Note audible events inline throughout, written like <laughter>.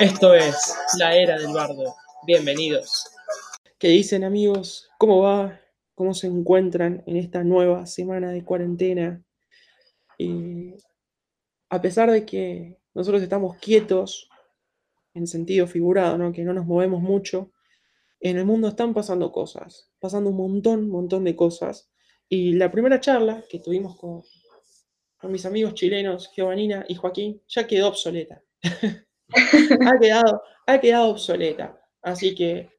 Esto es La Era del Bardo. Bienvenidos. ¿Qué dicen amigos? ¿Cómo va? ¿Cómo se encuentran en esta nueva semana de cuarentena? Eh, a pesar de que nosotros estamos quietos, en sentido figurado, ¿no? que no nos movemos mucho, en el mundo están pasando cosas, pasando un montón, montón de cosas. Y la primera charla que tuvimos con, con mis amigos chilenos, Giovanina y Joaquín, ya quedó obsoleta. <laughs> ha, quedado, ha quedado obsoleta. Así que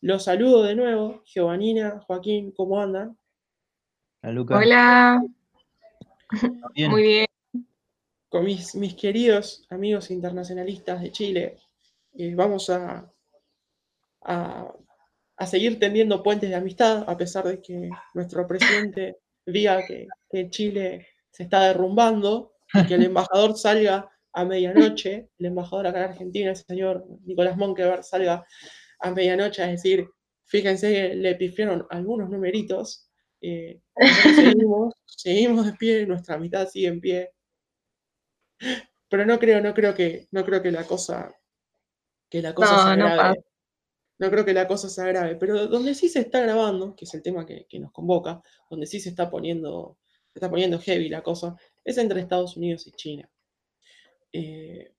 los saludo de nuevo. Giovanina, Joaquín, ¿cómo andan? Hola. Muy bien. Con mis, mis, queridos amigos internacionalistas de Chile, eh, vamos a, a, a, seguir tendiendo puentes de amistad, a pesar de que nuestro presidente diga que, que Chile se está derrumbando y que el embajador salga a medianoche, el embajador acá en Argentina, el señor Nicolás Monkever, salga a medianoche a decir, fíjense, le pifiaron algunos numeritos, eh, <laughs> seguimos, seguimos de pie, nuestra mitad sigue en pie. Pero no creo, no creo que, no creo que la cosa, que la cosa sea grave. No, creo que la cosa sea grave, pero donde sí se está grabando, que es el tema que, que nos convoca, donde sí se está poniendo, se está poniendo heavy la cosa, es entre Estados Unidos y China. Eh,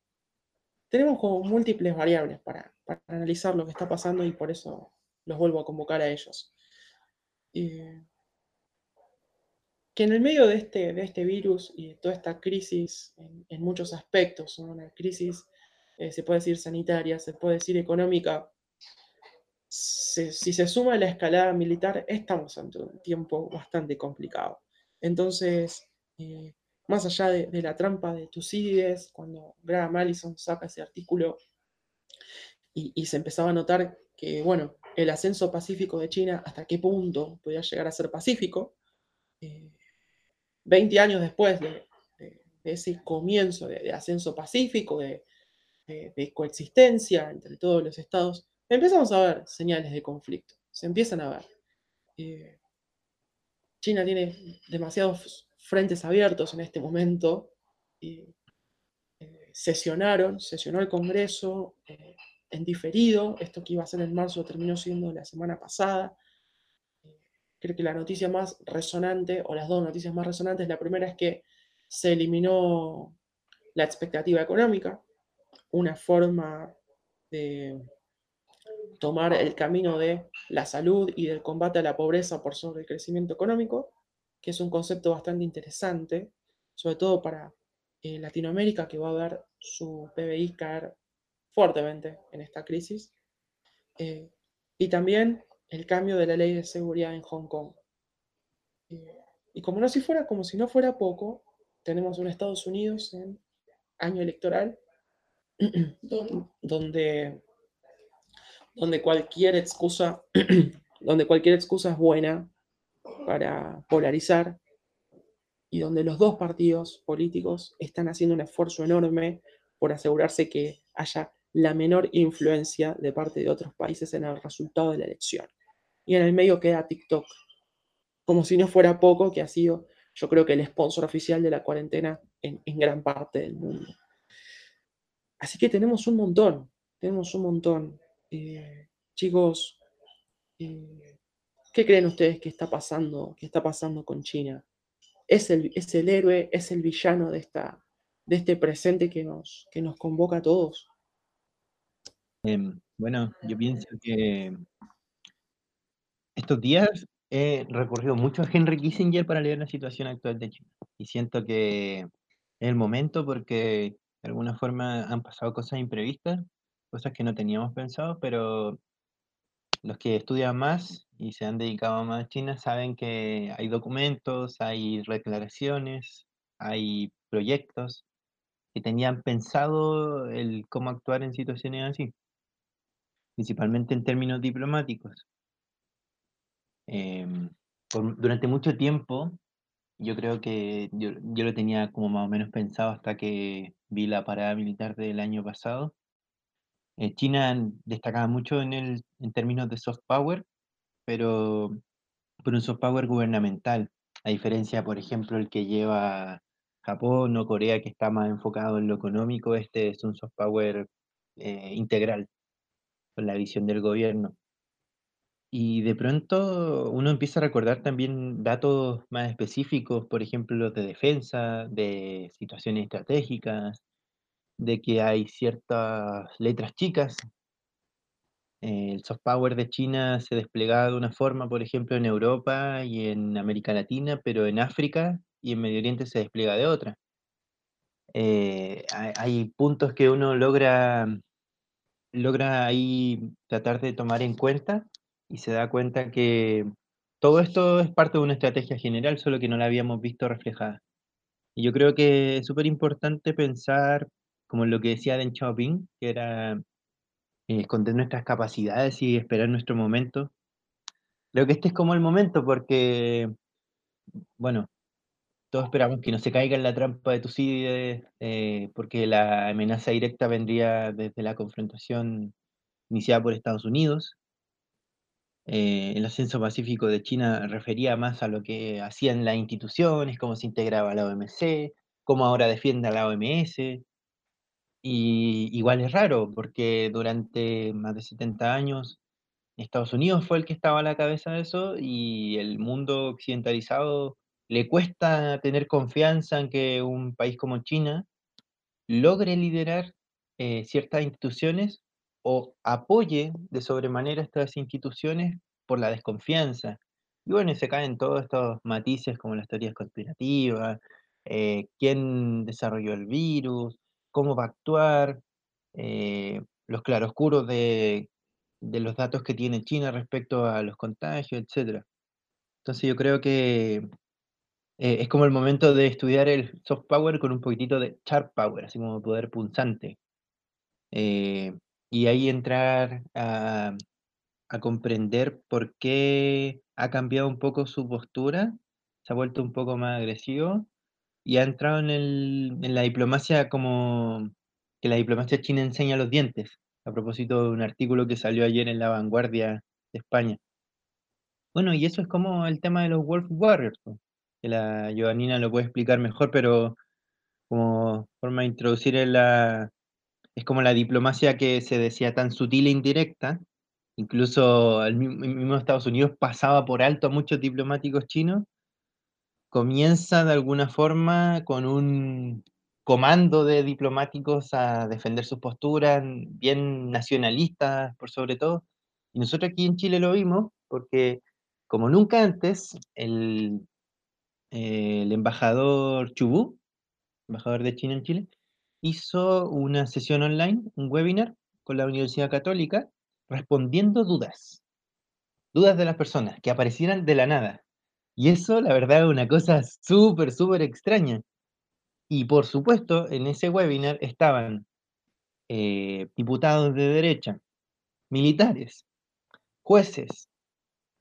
tenemos como múltiples variables para, analizar lo que está pasando y por eso los vuelvo a convocar a ellos. Eh, que en el medio de este, de este virus y de toda esta crisis en, muchos aspectos, una crisis, eh, se puede decir sanitaria, se puede decir económica, si se suma la escalada militar, estamos ante un tiempo bastante complicado. Entonces, más allá de, la trampa de Tucídides, cuando Graham Allison saca ese artículo y, se empezaba a notar que, bueno, el ascenso pacífico de China, hasta qué punto podía llegar a ser pacífico, 20 eh, años después de, ese comienzo de, ascenso pacífico, de, coexistencia entre todos los estados, empezamos a ver señales de conflicto, se empiezan a ver. Eh, China tiene demasiados frentes abiertos en este momento. Eh, sesionaron, sesionó el Congreso eh, en diferido, esto que iba a ser en marzo terminó siendo la semana pasada. Eh, creo que la noticia más resonante, o las dos noticias más resonantes, la primera es que se eliminó la expectativa económica, una forma de tomar el camino de la salud y del combate a la pobreza por sobre el crecimiento económico que es un concepto bastante interesante, sobre todo para eh, Latinoamérica, que va a ver su PBI caer fuertemente en esta crisis. Eh, y también el cambio de la ley de seguridad en Hong Kong. Eh, y como no si fuera, como si no fuera poco, tenemos un Estados Unidos en año electoral <clears throat> donde, donde cualquier excusa <clears throat> donde cualquier excusa es buena para polarizar y donde los dos partidos políticos están haciendo un esfuerzo enorme por asegurarse que haya la menor influencia de parte de otros países en el resultado de la elección. Y en el medio queda TikTok, como si no fuera poco, que ha sido, yo creo que el sponsor oficial de la cuarentena en, gran parte del mundo. Así que tenemos un montón, tenemos un montón. Eh, chicos, eh, ¿Qué creen ustedes que está pasando, que está pasando con China? ¿Es el, ¿Es el, héroe, es el villano de, esta, de este presente que nos, que nos convoca a todos? Em, bueno, yo pienso que estos días he recurrido mucho a Henry Kissinger para leer la situación actual de China. Y siento que es el momento porque de alguna forma han pasado cosas imprevistas, cosas que no teníamos pensado, pero los que estudian más y se han dedicado más a China saben que hay documentos, hay declaraciones, hay proyectos que tenían pensado el cómo actuar en situaciones así, principalmente en términos diplomáticos. Em, durante mucho tiempo, yo creo que yo, yo lo tenía como más o menos pensado hasta que vi la parada militar del año pasado China destacaba mucho en, el, en términos de soft power, pero por un soft power gubernamental, a diferencia, por ejemplo, el que lleva Japón o Corea que está más enfocado en lo económico, este es un soft power eh, integral, con la visión del gobierno. Y de pronto uno empieza a recordar también datos más específicos, por ejemplo, de defensa, de situaciones estratégicas, de que hay ciertas letras chicas. El soft power de China se desplegaba de una forma, por ejemplo, en Europa y en América Latina, pero en África y en Medio Oriente se despliega de otra. Eh, hay, puntos que uno logra, logra ahí tratar de tomar en cuenta y se da cuenta que todo esto es parte de una estrategia general, solo que no la habíamos visto reflejada. Y yo creo que es súper importante pensar, como lo que decía Deng Xiaoping, que era eh, esconder nuestras capacidades y esperar nuestro momento. Creo que este es como el momento porque, bueno, todos esperamos que no se caiga en la trampa de Tucídides, eh, porque la amenaza directa vendría desde la confrontación iniciada por Estados Unidos. Eh, el ascenso pacífico de China refería más a lo que hacían las instituciones, cómo se integraba la OMC, cómo ahora defiende a la OMS. Y igual es raro, porque durante más de 70 años Estados Unidos fue el que estaba a la cabeza de eso y el mundo occidentalizado le cuesta tener confianza en que un país como China logre liderar eh, ciertas instituciones o apoye de sobremanera estas instituciones por la desconfianza. Y bueno, se caen todos estos matices como las teorías conspirativas, eh, quién desarrolló el virus, cómo va a actuar, eh, los claroscuros de, de los datos que tiene China respecto a los contagios, etc. Entonces yo creo que eh, es como el momento de estudiar el soft power con un poquitito de sharp power, así como poder punzante. Eh, y ahí entrar a, comprender por qué ha cambiado un poco su postura, se ha vuelto un poco más agresivo y ha entrado en, la diplomacia como que la diplomacia china enseña los dientes, a propósito de un artículo que salió ayer en La Vanguardia de España. Bueno, y eso es como el tema de los Wolf Warriors que la Giovannina lo puede explicar mejor, pero como forma de introducir en la... Es como la diplomacia que se decía tan sutil e indirecta, incluso el mismo, Estados Unidos pasaba por alto a muchos diplomáticos chinos, comienza de alguna forma con un comando de diplomáticos a defender sus posturas, bien nacionalistas por sobre todo. Y nosotros aquí en Chile lo vimos porque como nunca antes, el, embajador Chubú, embajador de China en Chile, hizo una sesión online, un webinar con la Universidad Católica, respondiendo dudas, dudas de las personas que aparecieran de la nada. Y eso, la verdad, es una cosa súper, súper extraña. Y por supuesto, en ese webinar estaban eh, diputados de derecha, militares, jueces,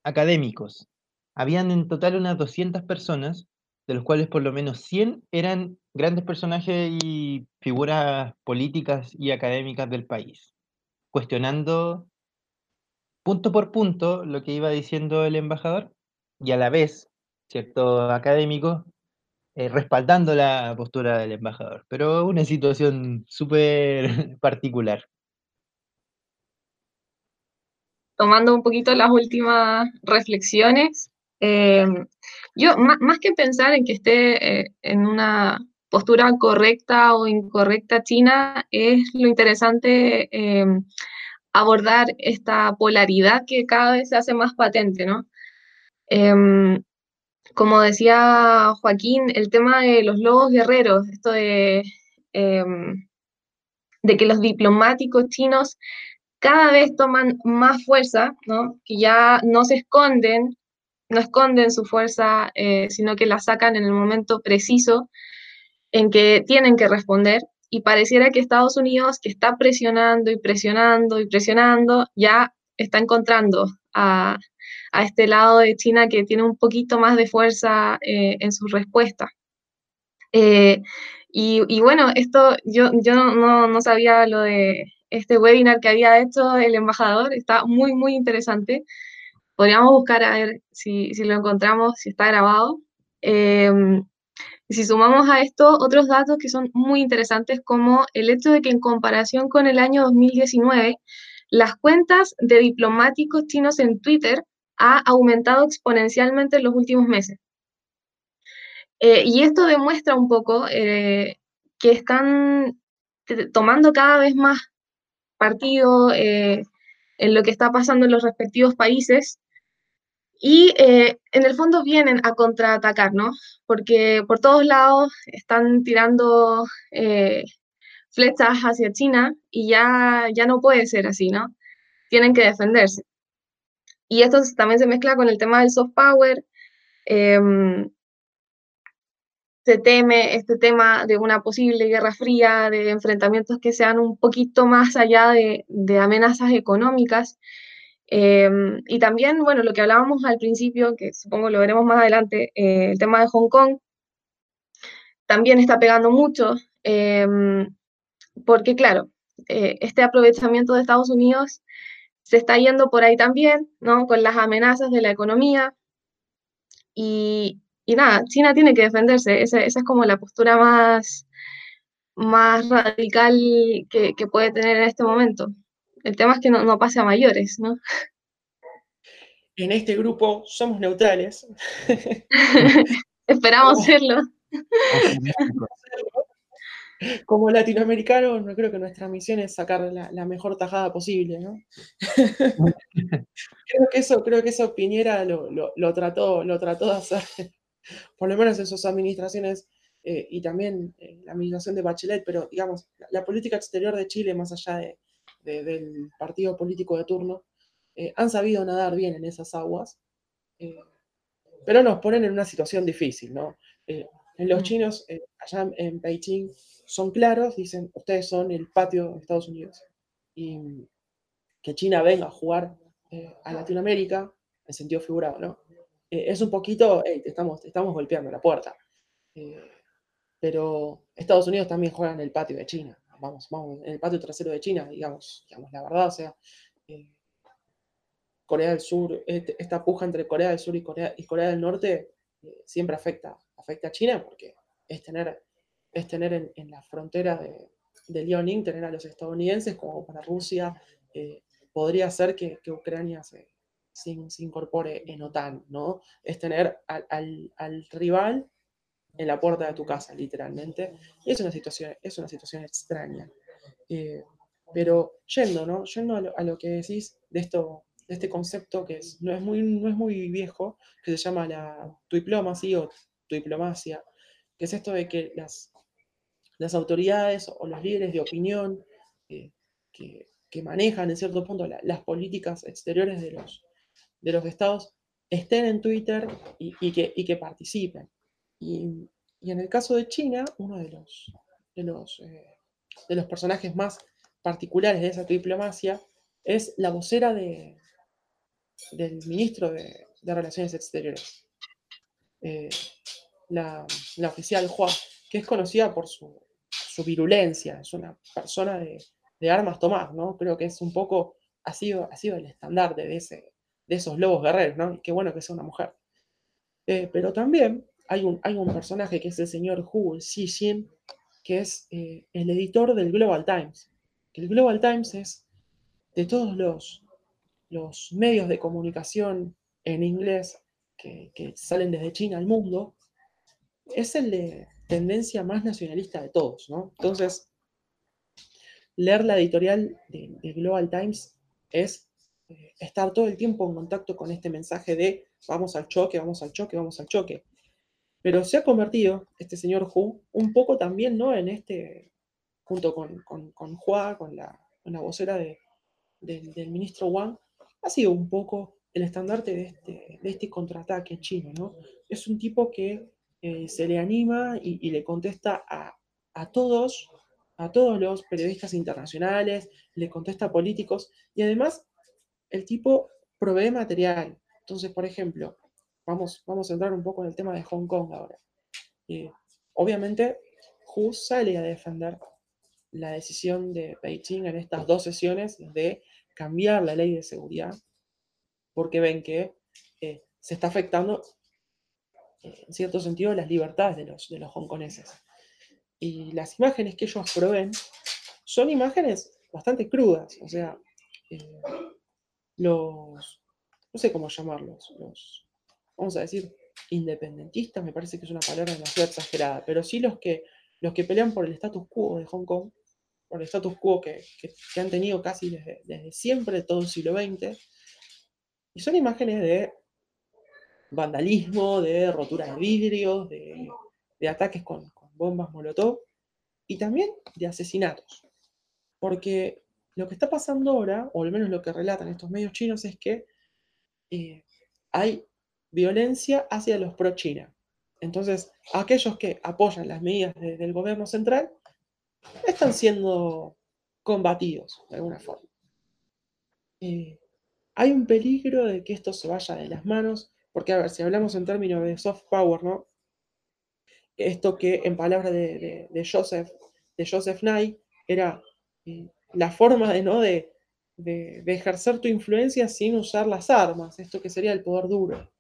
académicos, habían en total unas 200 personas, de los cuales por lo menos 100 eran grandes personajes y figuras políticas y académicas del país, cuestionando punto por punto lo que iba diciendo el embajador y a la vez, cierto académico, eh, respaldando la postura del embajador. Pero una situación súper <laughs> particular. Tomando un poquito las últimas reflexiones, Em, yo, más, que pensar en que esté eh, en una postura correcta o incorrecta China, es lo interesante em, abordar esta polaridad que cada vez se hace más patente, ¿no? Em, como decía Joaquín, el tema de los lobos guerreros, esto de, de que los diplomáticos chinos cada vez toman más fuerza, ¿no? que ya no se esconden no esconden su fuerza, eh, sino que la sacan en el momento preciso en que tienen que responder. Y pareciera que Estados Unidos, que está presionando y presionando y presionando, ya está encontrando a, este lado de China que tiene un poquito más de fuerza eh, en su respuesta. Eh, y, bueno, esto yo, yo no, no, sabía lo de este webinar que había hecho el embajador, está muy, muy interesante podríamos buscar a ver si, lo encontramos, si está grabado. Y si sumamos a esto otros datos que son muy interesantes, como el hecho de que en comparación con el año 2019, las cuentas de diplomáticos chinos en Twitter ha aumentado exponencialmente en los últimos meses. Eh, y esto demuestra un poco eh, que están tomando cada vez más partido eh, en lo que está pasando en los respectivos países y en el fondo vienen a contraatacar, ¿no? Porque por todos lados están tirando flechas hacia China y ya, ya no puede ser así, ¿no? Tienen que defenderse. Y esto también se mezcla con el tema del soft power. Em, se teme este tema de una posible guerra fría, de enfrentamientos que sean un poquito más allá de, amenazas económicas. Em, y también, bueno, lo que hablábamos al principio, que supongo lo veremos más adelante, eh, el tema de Hong Kong, también está pegando mucho, em, porque claro, eh, este aprovechamiento de Estados Unidos se está yendo por ahí también, ¿no? Con las amenazas de la economía. Y, y nada, China tiene que defenderse. Esa, esa, es como la postura más, más radical que, que, puede tener en este momento. El tema es que no, no pase a mayores, ¿no? <laughs> En este grupo somos neutrales. <laughs> Esperamos <laughs> serlo. Como latinoamericano, no creo que nuestra misión es sacar la, mejor tajada posible, ¿no? <laughs> creo, que eso, creo que eso Piñera lo, trató, lo trató de hacer, <laughs> por lo menos en sus administraciones eh, y también en la administración de Bachelet, pero digamos, la, política exterior de Chile, más allá de, del partido político de turno, eh, han sabido nadar bien en esas aguas, eh, pero nos ponen en una situación difícil, ¿no? Los mm. chinos, allá en Beijing, son claros, dicen, ustedes son el patio de Estados Unidos. Y que China venga a jugar eh, a Latinoamérica, en sentido figurado, ¿no? Eh, es un poquito, hey, estamos, estamos golpeando la puerta. Eh, pero Estados Unidos también juega en el patio de China. Vamos, vamos, en el patio trasero de China, digamos, digamos la verdad, o sea, Corea del Sur, este, esta puja entre Corea del Sur y Corea, y Corea del Norte siempre afecta, afecta a China porque es tener es tener en, la frontera de, de, Liaoning, tener a los estadounidenses como para Rusia, eh, podría ser que, Ucrania se, incorpore en OTAN, ¿no? Es tener al, rival en la puerta de tu casa, literalmente. Y es una situación, es una situación extraña. Eh, pero yendo, ¿no? Yendo a lo, que decís de esto, de este concepto que es, no, es muy, no es muy viejo, que se llama la diplomacy o diplomacia, que es esto de que las, autoridades o los líderes de opinión que, manejan en cierto punto las políticas exteriores de los, de los estados estén en Twitter y, que, que, participen. Y, en el caso de China, uno de los, de los, eh, de los personajes más particulares de esa diplomacia es la vocera de, del ministro de, Relaciones Exteriores, eh, la, oficial Hua, que es conocida por su, su virulencia, es una persona de, armas tomar, ¿no? Creo que es un poco, ha sido, ha sido el estandarte de, ese, de esos lobos guerreros, ¿no? Y qué bueno que sea una mujer. Eh, pero también hay un, hay un personaje que es el señor Hu Xixin, que es eh, el editor del Global Times. El Global Times es de todos los, los medios de comunicación en inglés que, salen desde China al mundo, es el de, tendencia más nacionalista de todos, ¿no? Entonces, leer la editorial de, Global Times es eh, estar todo el tiempo en contacto con este mensaje de vamos al choque, vamos al choque, vamos al choque. Pero se ha convertido este señor Hu un poco también, ¿no? En este, junto con, con, con Hua, con la, vocera del ministro Wang, ha sido un poco el estandarte de este, de este contraataque chino, ¿no? Es un tipo que eh, se le anima y, le contesta a, todos, a todos los periodistas internacionales, le contesta a políticos y además el tipo provee material. Entonces, por ejemplo, vamos, vamos a entrar un poco en el tema de Hong Kong ahora. Eh, obviamente, Hu sale a defender la decisión de Beijing en estas dos sesiones de cambiar la ley de seguridad, porque ven que eh, se está afectando en cierto sentido, las libertades de los, de los hongkoneses. Y las imágenes que ellos proveen son imágenes bastante crudas, o sea, eh, los, no sé cómo llamarlos, los, vamos a decir, independentistas, me parece que es una palabra demasiado exagerada, pero sí los que, los que pelean por el status quo de Hong Kong, por el status quo que, han tenido casi desde, desde, siempre, todo el siglo XX, y son imágenes de vandalismo, de rotura de vidrios, de, ataques con, bombas molotov, y también de asesinatos. Porque lo que está pasando ahora, o al menos lo que relatan estos medios chinos, es que eh, hay violencia hacia los pro-China. Entonces, aquellos que apoyan las medidas del gobierno central están siendo combatidos de alguna forma. Eh, hay un peligro de que esto se vaya de las manos, porque a ver, si hablamos en términos de soft power, ¿no? Esto que en palabras de, Joseph, de Joseph Nye, era eh, la forma de, ¿no? de, de, ejercer tu influencia sin usar las armas, esto que sería el poder duro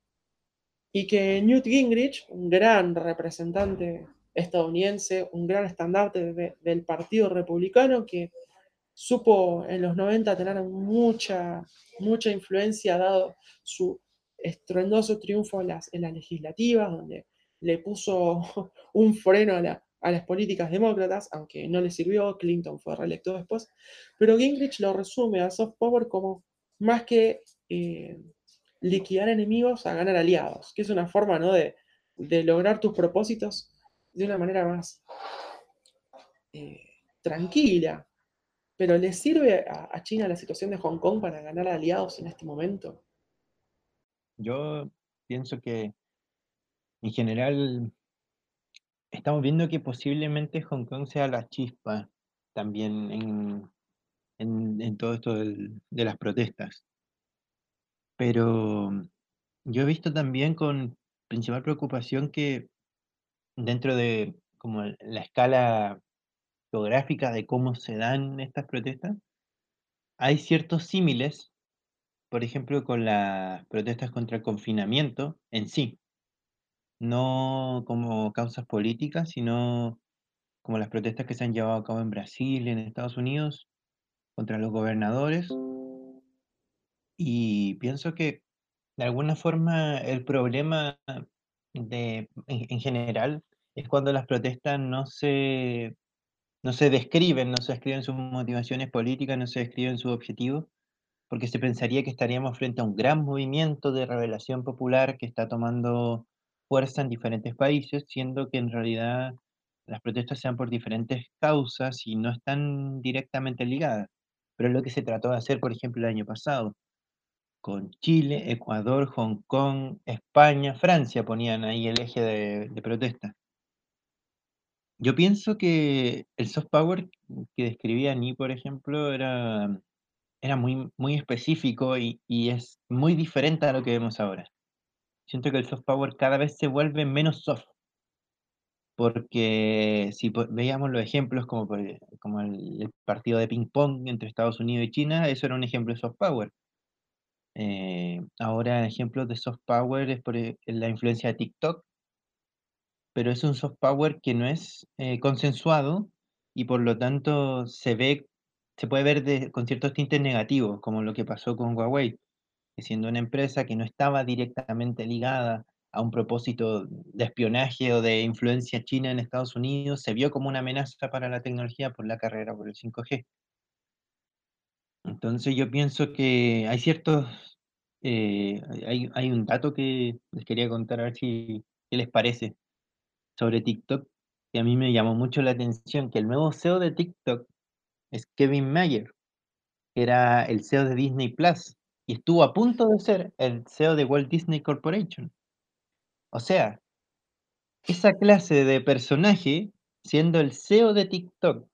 y que Newt Gingrich, un gran representante estadounidense, un gran estandarte del Partido Republicano, que supo en los 90 tener mucha, mucha influencia, dado su estruendoso triunfo en las, en las legislativas, donde le puso <laughs> un freno a, las políticas demócratas, aunque no le sirvió, Clinton fue reelecto después, pero Gingrich lo resume a soft power como más que eh, liquidar enemigos a ganar aliados, que es una forma ¿no? de, lograr tus propósitos de una manera más eh, tranquila. Pero ¿le sirve a, China la situación de Hong Kong para ganar aliados en este momento? Yo pienso que en general estamos viendo que posiblemente Hong Kong sea la chispa también en, en, todo esto de las protestas. Pero yo he visto también con principal preocupación que dentro de como la escala geográfica de cómo se dan estas protestas, hay ciertos símiles, por ejemplo, con las protestas contra el confinamiento en sí, no como causas políticas, sino como las protestas que se han llevado a cabo en Brasil, en Estados Unidos, contra los gobernadores. Y pienso que de alguna forma el problema de, en, general es cuando las protestas no se, no se describen, no se describen sus motivaciones políticas, no se describen sus objetivos, porque se pensaría que estaríamos frente a un gran movimiento de revelación popular que está tomando fuerza en diferentes países, siendo que en realidad las protestas sean por diferentes causas y no están directamente ligadas. Pero es lo que se trató de hacer, por ejemplo, el año pasado con Chile, Ecuador, Hong Kong, España, Francia ponían ahí el eje de, protesta. Yo pienso que el soft power que describía Ni, por ejemplo, era, era muy, muy específico y, es muy diferente a lo que vemos ahora. Siento que el soft power cada vez se vuelve menos soft. Porque si veíamos los ejemplos como, como el partido de ping-pong entre Estados Unidos y China, eso era un ejemplo de soft power eh, ahora ejemplos de soft power es por e, la influencia de TikTok, pero es un soft power que no es eh, consensuado y por lo tanto se ve, se puede ver con ciertos tintes negativos, como lo que pasó con Huawei, que siendo una empresa que no estaba directamente ligada a un propósito de espionaje o de influencia china en Estados Unidos, se vio como una amenaza para la tecnología por la carrera por el 5G. Entonces yo pienso que hay ciertos, eh, hay, hay un dato que les quería contar a ver si qué les parece sobre TikTok, que a mí me llamó mucho la atención, que el nuevo CEO de TikTok es Kevin Mayer, que era el CEO de Disney Plus, y estuvo a punto de ser el CEO de Walt Disney Corporation. O sea, esa clase de personaje, siendo el CEO de TikTok,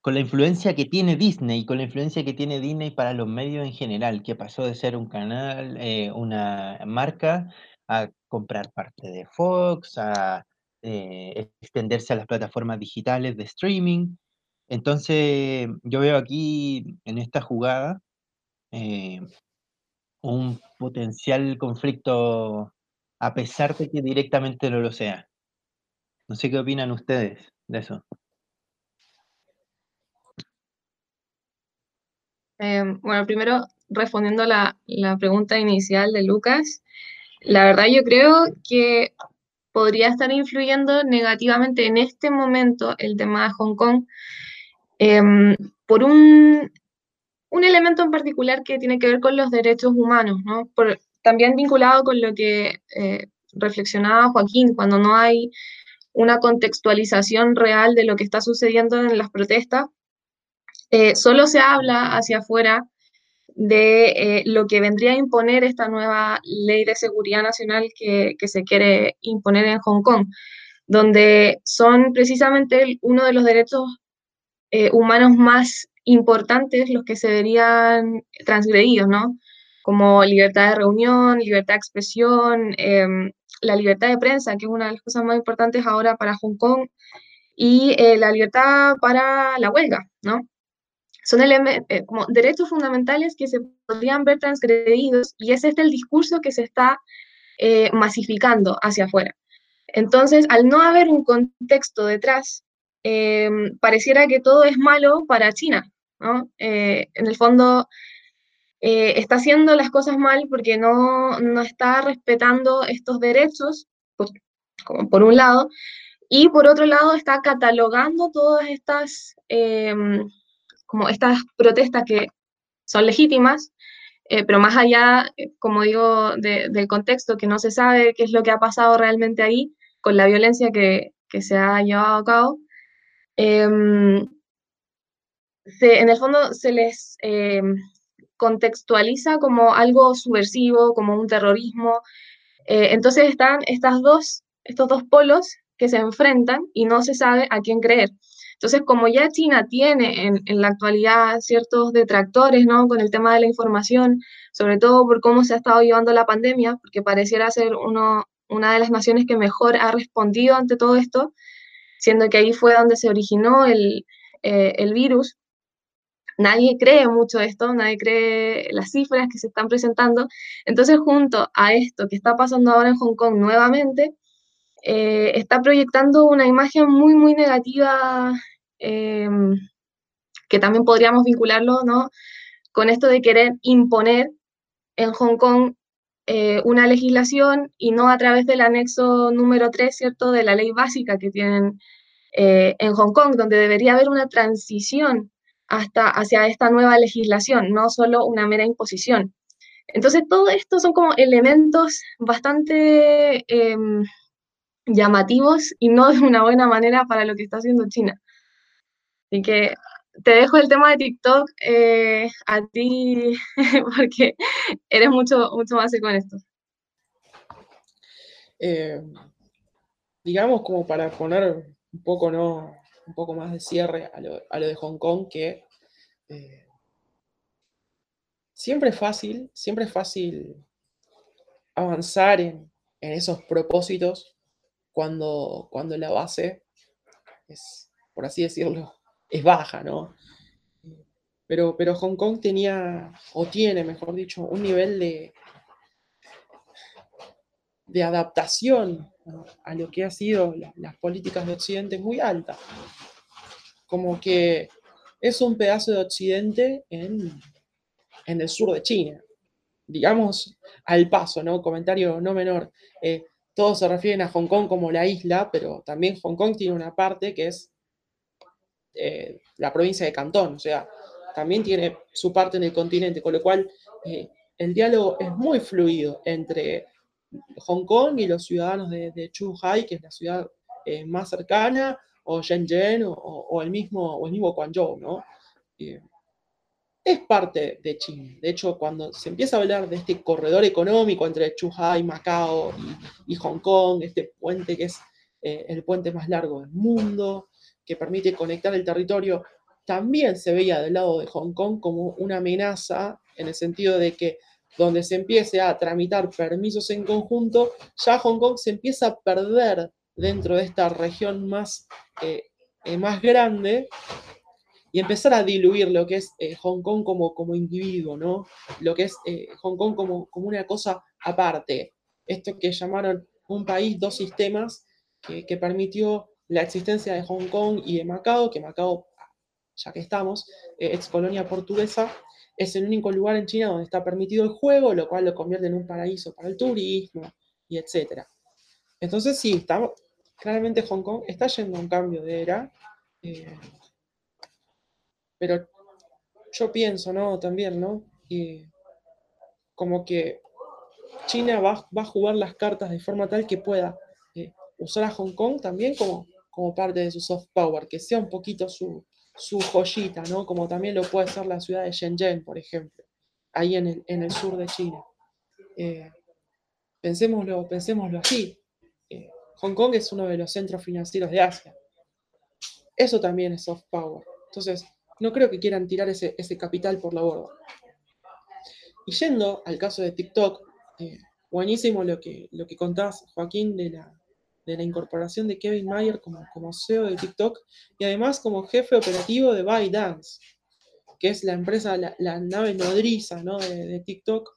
con la influencia que tiene Disney, con la influencia que tiene Disney para los medios en general, que pasó de ser un canal, eh, una marca, a comprar parte de Fox, a eh, extenderse a las plataformas digitales de streaming. Entonces, yo veo aquí en esta jugada eh, un potencial conflicto a pesar de que directamente no lo sea. No sé qué opinan ustedes de eso. Em, bueno, primero, respondiendo a la, pregunta inicial de Lucas, la verdad yo creo que podría estar influyendo negativamente en este momento el tema de Hong Kong em, por un, un, elemento en particular que tiene que ver con los derechos humanos, ¿no? también vinculado con lo que eh, reflexionaba Joaquín, cuando no hay una contextualización real de lo que está sucediendo en las protestas, eh, solo se habla hacia afuera de eh, lo que vendría a imponer esta nueva ley de seguridad nacional que, se quiere imponer en Hong Kong, donde son precisamente uno de los derechos eh, humanos más importantes los que se verían transgredidos, ¿no? Como libertad de reunión, libertad de expresión, em, la libertad de prensa, que es una de las cosas más importantes ahora para Hong Kong, y la libertad para la huelga, ¿no? Son eh, como derechos fundamentales que se podrían ver transgredidos y es este el discurso que se está eh, masificando hacia afuera. Entonces, al no haber un contexto detrás, em, pareciera que todo es malo para China, ¿no? Eh, en el fondo, está haciendo las cosas mal porque no, no está respetando estos derechos, por, como por un lado, y por otro lado está catalogando todas estas em, como estas protestas que son legítimas, eh, pero más allá, eh, como digo, del contexto, que no se sabe qué es lo que ha pasado realmente ahí con la violencia que, se ha llevado a cabo, em, en el fondo se les em, contextualiza como algo subversivo, como un terrorismo. Eh, entonces están estas dos, estos dos polos que se enfrentan y no se sabe a quién creer. Entonces, como ya China tiene en, la actualidad ciertos detractores, ¿no? Con el tema de la información, sobre todo por cómo se ha estado llevando la pandemia, porque pareciera ser uno, una de las naciones que mejor ha respondido ante todo esto, siendo que ahí fue donde se originó el, eh, el virus. Nadie cree mucho esto, nadie cree las cifras que se están presentando. Entonces, junto a esto que está pasando ahora en Hong Kong nuevamente, eh, está proyectando una imagen muy, muy negativa, em, que también podríamos vincularlo, ¿no? Con esto de querer imponer en Hong Kong eh, una legislación y no a través del anexo número 3, ¿cierto?, de la ley básica que tienen eh, en Hong Kong, donde debería haber una transición hasta hacia esta nueva legislación, no solo una mera imposición. Entonces, todo esto son como elementos bastante em, llamativos y no de una buena manera para lo que está haciendo China. Así que te dejo el tema de TikTok eh, a ti <laughs> porque eres mucho, mucho más con esto. Eh, digamos como para poner un poco, ¿no? un poco más de cierre a lo, de Hong Kong, que eh, siempre es fácil, siempre es fácil avanzar en, en esos propósitos cuando, cuando la base es, por así decirlo, <laughs> es baja, ¿no? Pero, pero Hong Kong tenía, o tiene, mejor dicho, un nivel de, de adaptación a lo que ha sido las políticas de Occidente muy alta. Como que es un pedazo de Occidente en, en el sur de China. Digamos al paso, ¿no? Comentario no menor. Eh, todos se refieren a Hong Kong como la isla, pero también Hong Kong tiene una parte que es eh, la provincia de Cantón, o sea, también tiene su parte en el continente, con lo cual eh, el diálogo es muy fluido entre Hong Kong y los ciudadanos de, de Chuhai, que es la ciudad eh, más cercana, o Shenzhen, o, el mismo, o el mismo Guangzhou, ¿no? Es parte de China. De hecho, cuando se empieza a hablar de este corredor económico entre Chuhai, Macao y, Hong Kong, este puente que es eh, el puente más largo del mundo, que permite conectar el territorio, también se veía del lado de Hong Kong como una amenaza en el sentido de que donde se empiece a tramitar permisos en conjunto, ya Hong Kong se empieza a perder dentro de esta región más, eh, eh, más grande y empezar a diluir lo que es eh, Hong Kong como, como individuo, ¿no? Lo que es eh, Hong Kong como, como una cosa aparte. esto que llamaron un país, dos sistemas, que, permitió la existencia de Hong Kong y de Macao, que Macao, ya que estamos, eh, ex colonia portuguesa, es el único lugar en China donde está permitido el juego, lo cual lo convierte en un paraíso para el turismo y etc. Entonces sí, estamos, claramente Hong Kong está yendo a un cambio de era, eh, pero yo pienso, ¿no? También, ¿no? como que China va, a jugar las cartas de forma tal que pueda eh, usar a Hong Kong también como, como parte de su soft power, que sea un poquito su, su joyita, ¿no? Como también lo puede ser la ciudad de Shenzhen, por ejemplo, ahí en el, en el sur de China. Eh, pensémoslo, pensémoslo así. Eh, Hong Kong es uno de los centros financieros de Asia. Eso también es soft power. Entonces, no creo que quieran tirar ese, capital por la borda. Y yendo al caso de TikTok, eh, buenísimo lo que, lo que contás, Joaquín, de la, de la incorporación de Kevin Mayer como, como CEO de TikTok y además como jefe operativo de ByteDance, que es la empresa, la, nave nodriza ¿no? de, TikTok,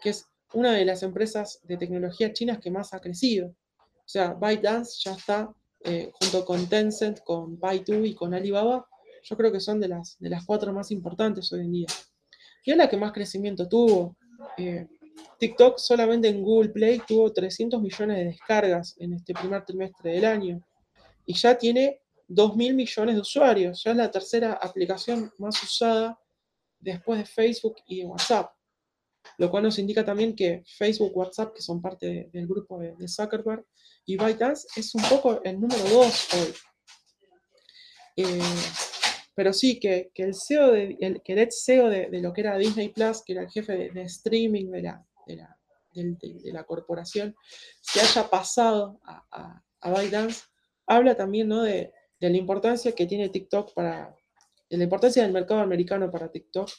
que es una de las empresas de tecnología chinas que más ha crecido. O sea, ByteDance ya está eh, junto con Tencent, con Baidu y con Alibaba, yo creo que son de las, de las cuatro más importantes hoy en día. Y es la que más crecimiento tuvo. Eh, TikTok solamente en Google Play tuvo 300 millones de descargas en este primer trimestre del año y ya tiene 2.000 millones de usuarios. Ya es la tercera aplicación más usada después de Facebook y WhatsApp. Lo cual nos indica también que Facebook, WhatsApp, que son parte del grupo de, Zuckerberg, y ByteDance es un poco el número dos hoy. Eh, pero sí, que, el CEO, de, el, que el ex CEO de, lo que era Disney Plus, que era el jefe de, streaming de la, de la, corporación, se haya pasado a, a, a ByteDance, habla también ¿no? de, la importancia que tiene TikTok para, de la importancia del mercado americano para TikTok,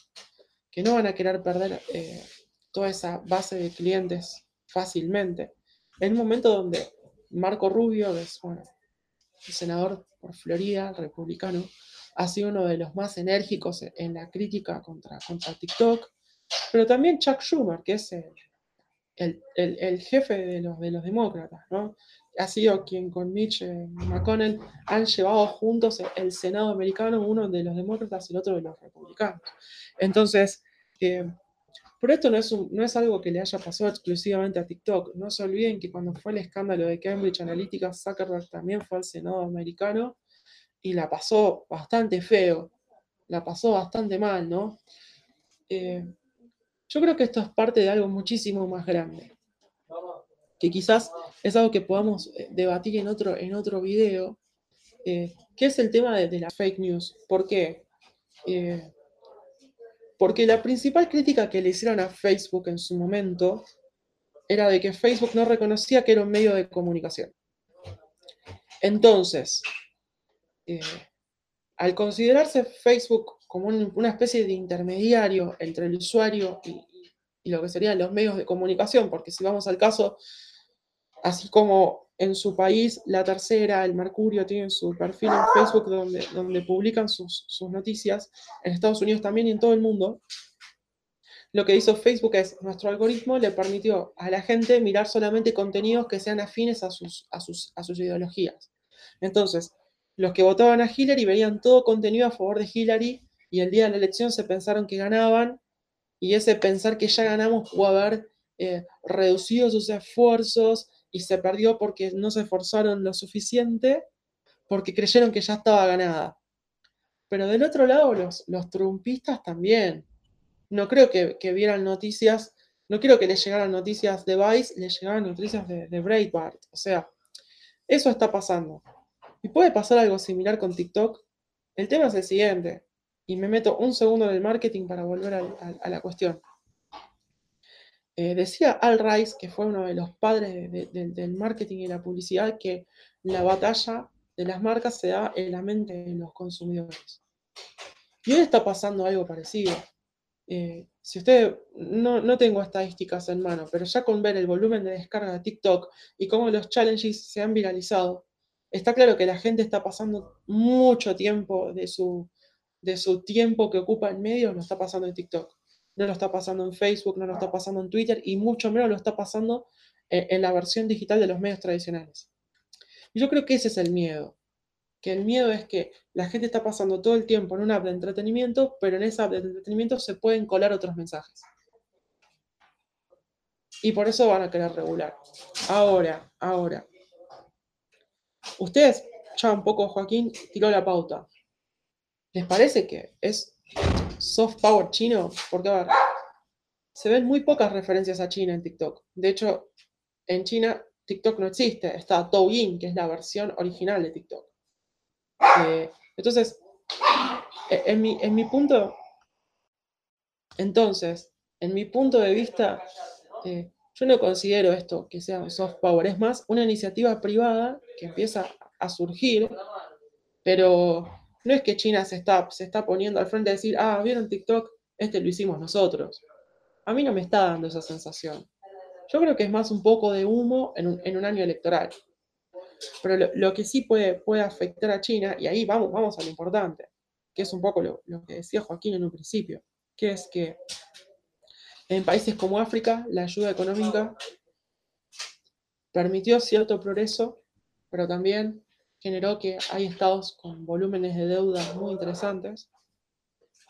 que no van a querer perder eh, toda esa base de clientes fácilmente. En un momento donde Marco Rubio, es bueno, el senador por Florida, republicano, ha sido uno de los más enérgicos en la crítica contra, contra TikTok, pero también Chuck Schumer, que es el, jefe de los, de los demócratas, ¿no? ha sido quien con Mitch eh, McConnell han llevado juntos el Senado americano, uno de los demócratas y el otro de los republicanos. Entonces, eh, pero esto no es, no es algo que le haya pasado exclusivamente a TikTok. No se olviden que cuando fue el escándalo de Cambridge Analytica, Zuckerberg también fue al Senado americano y la pasó bastante feo, la pasó bastante mal, ¿no? Eh, yo creo que esto es parte de algo muchísimo más grande, que quizás es algo que podamos eh, debatir en otro, en otro video, eh, que es el tema de, las fake news. ¿Por qué? porque la principal crítica que le hicieron a Facebook en su momento era de que Facebook no reconocía que era un medio de comunicación. Entonces, eh, al considerarse Facebook como una especie de intermediario entre el usuario y, lo que serían los medios de comunicación, porque si vamos al caso, así como en su país la tercera, el Mercurio, tiene su perfil en Facebook donde, publican sus, noticias, en Estados Unidos también y en todo el mundo, lo que hizo Facebook es, nuestro algoritmo le permitió a la gente mirar solamente contenidos que sean afines a sus ideologías. Entonces, los que votaban a Hillary veían todo contenido a favor de Hillary y el día de la elección se pensaron que ganaban y ese pensar que ya ganamos pudo haber eh, reducido sus esfuerzos y se perdió porque no se esforzaron lo suficiente porque creyeron que ya estaba ganada. Pero del otro lado, los, los trumpistas también. No creo que, vieran noticias, no quiero que les llegaran noticias de Vice, les llegaran noticias de, de Breitbart. O sea, eso está pasando. Y puede pasar algo similar con TikTok. El tema es el siguiente, y me meto un segundo en el marketing para volver a, la cuestión. Eh, decía Al Rice, que fue uno de los padres del marketing y la publicidad, que la batalla de las marcas se da en la mente de los consumidores. Y hoy está pasando algo parecido. Eh, si usted, no, no, tengo estadísticas en mano, pero ya con ver el volumen de descarga de TikTok y cómo los challenges se han viralizado, está claro que la gente está pasando mucho tiempo de su, de su tiempo que ocupa en medios, lo está pasando en TikTok. No lo está pasando en Facebook, no lo está pasando en Twitter y mucho menos lo está pasando en, en la versión digital de los medios tradicionales. Y yo creo que ese es el miedo, que el miedo es que la gente está pasando todo el tiempo en una app de entretenimiento, pero en esa app de entretenimiento se pueden colar otros mensajes. Y por eso van a querer regular. Ahora, ahora. Ustedes, ya un poco Joaquín tiró la pauta. ¿Les parece que es soft power chino? Porque, a ver, se ven muy pocas referencias a China en TikTok. De hecho, en China TikTok no existe. Está Douyin, que es la versión original de TikTok. Eh, entonces, e, en mi, en mi punto, entonces, en mi punto de vista, eh, yo no considero esto que sea soft power, es más una iniciativa privada que empieza a surgir, pero no es que China se está, se está poniendo al frente a decir, ah, vieron TikTok, este lo hicimos nosotros. A mí no me está dando esa sensación. Yo creo que es más un poco de humo en un, en un año electoral. Pero lo, lo, que sí puede, puede afectar a China, y ahí vamos, vamos a lo importante, que es un poco lo, lo que decía Joaquín en un principio, que es que en países como África, la ayuda económica permitió cierto progreso, pero también generó que hay estados con volúmenes de deuda muy interesantes